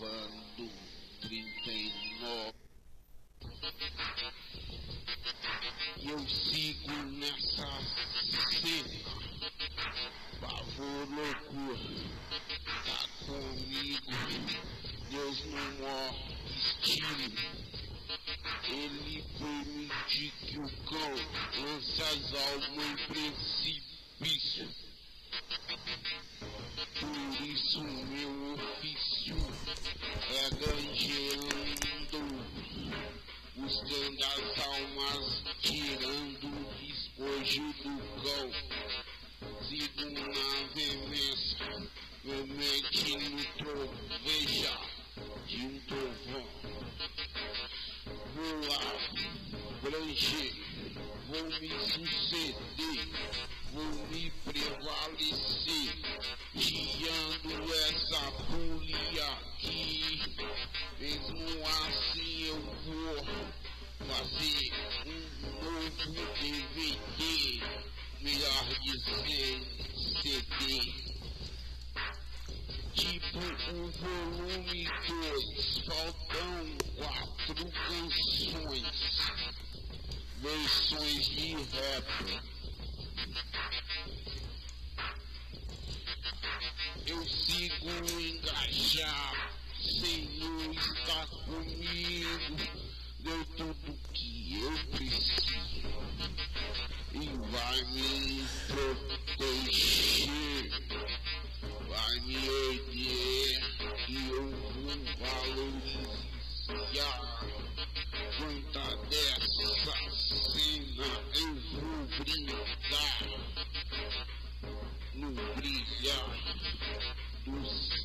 gravando 39. E eu sigo nessa cena. Pavor, loucura, tá comigo. Deus não morre, estilo. Ele permite que o cão lance as almas em precipício. Por isso meu é granjeando, buscando as almas, tirando o despojo do cão. Sigo na veemência, meu mente no troveja de um trovão. Vou lá, branger, vou me suceder, vou me prevalecer, guiando essa folia aqui. Mesmo assim eu vou fazer um novo DVD, melhor dizer CD. Tipo o volume 2, faltam quatro canções, versões de rap. Eu sigo engajado, Senhor está comigo, deu tudo que eu preciso e vai me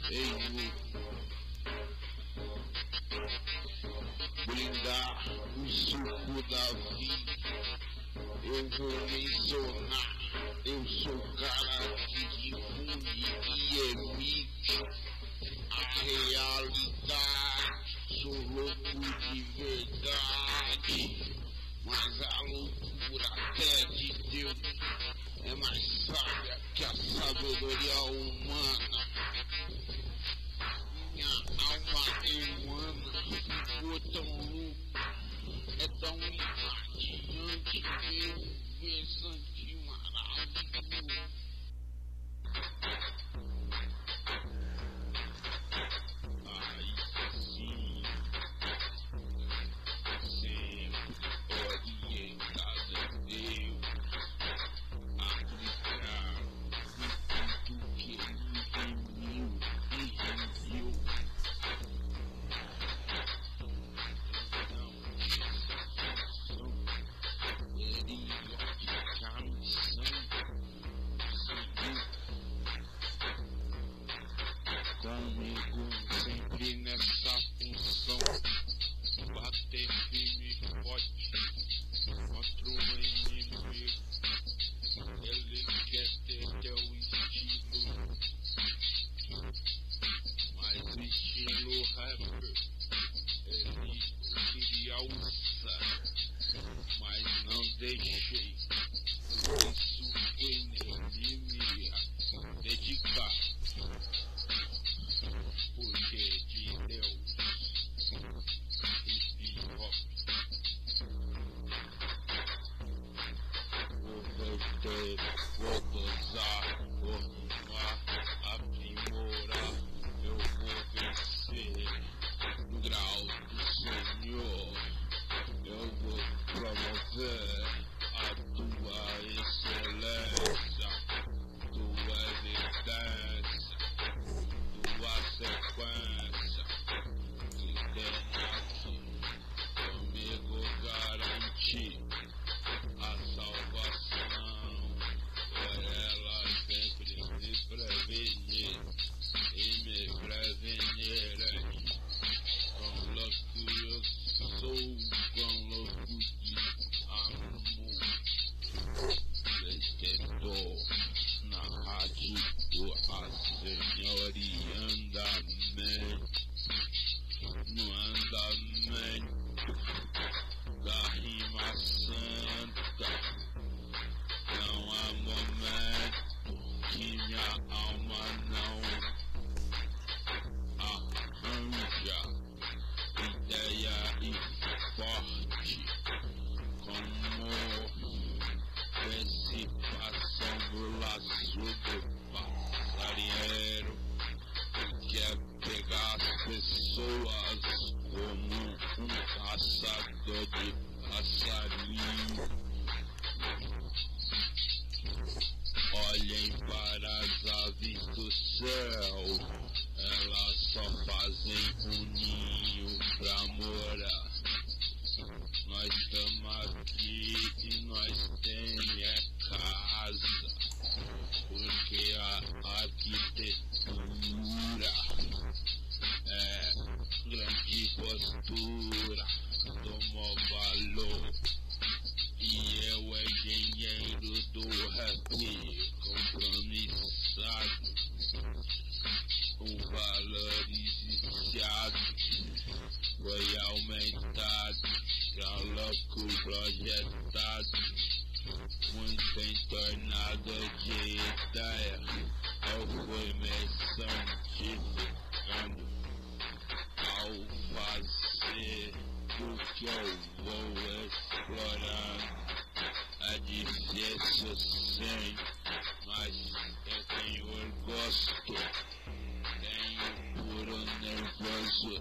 Senhor. Brindar o suco da vida. Eu vou mencionar, eu sou cara que difunde e emite a realidade. Sou louco de verdade, mas a loucura até de Deus é mais sábia que a sabedoria humana. Minha alma humana ficou tão louca, é tão irradiante, meu versante maravilhoso. Deixei isso me dedicar porque de Deus hop vou verter, vou dosar, vou rimar, ajude passarinheiro que é pegar as pessoas como um caçador de passarinho. Olhem para as aves do céu, elas só fazem pra louco projetado, muito entornado de ideia, eu fui me santificando ao fazer o que eu vou explorando. É difícil sim, mas eu tenho gosto. Tenho puro, nervoso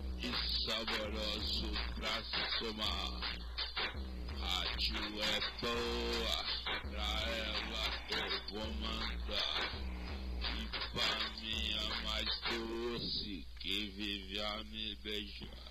saboroso pra somar. Rádio é boa, pra ela eu vou mandar. E pra é mais doce que vive a me beijar.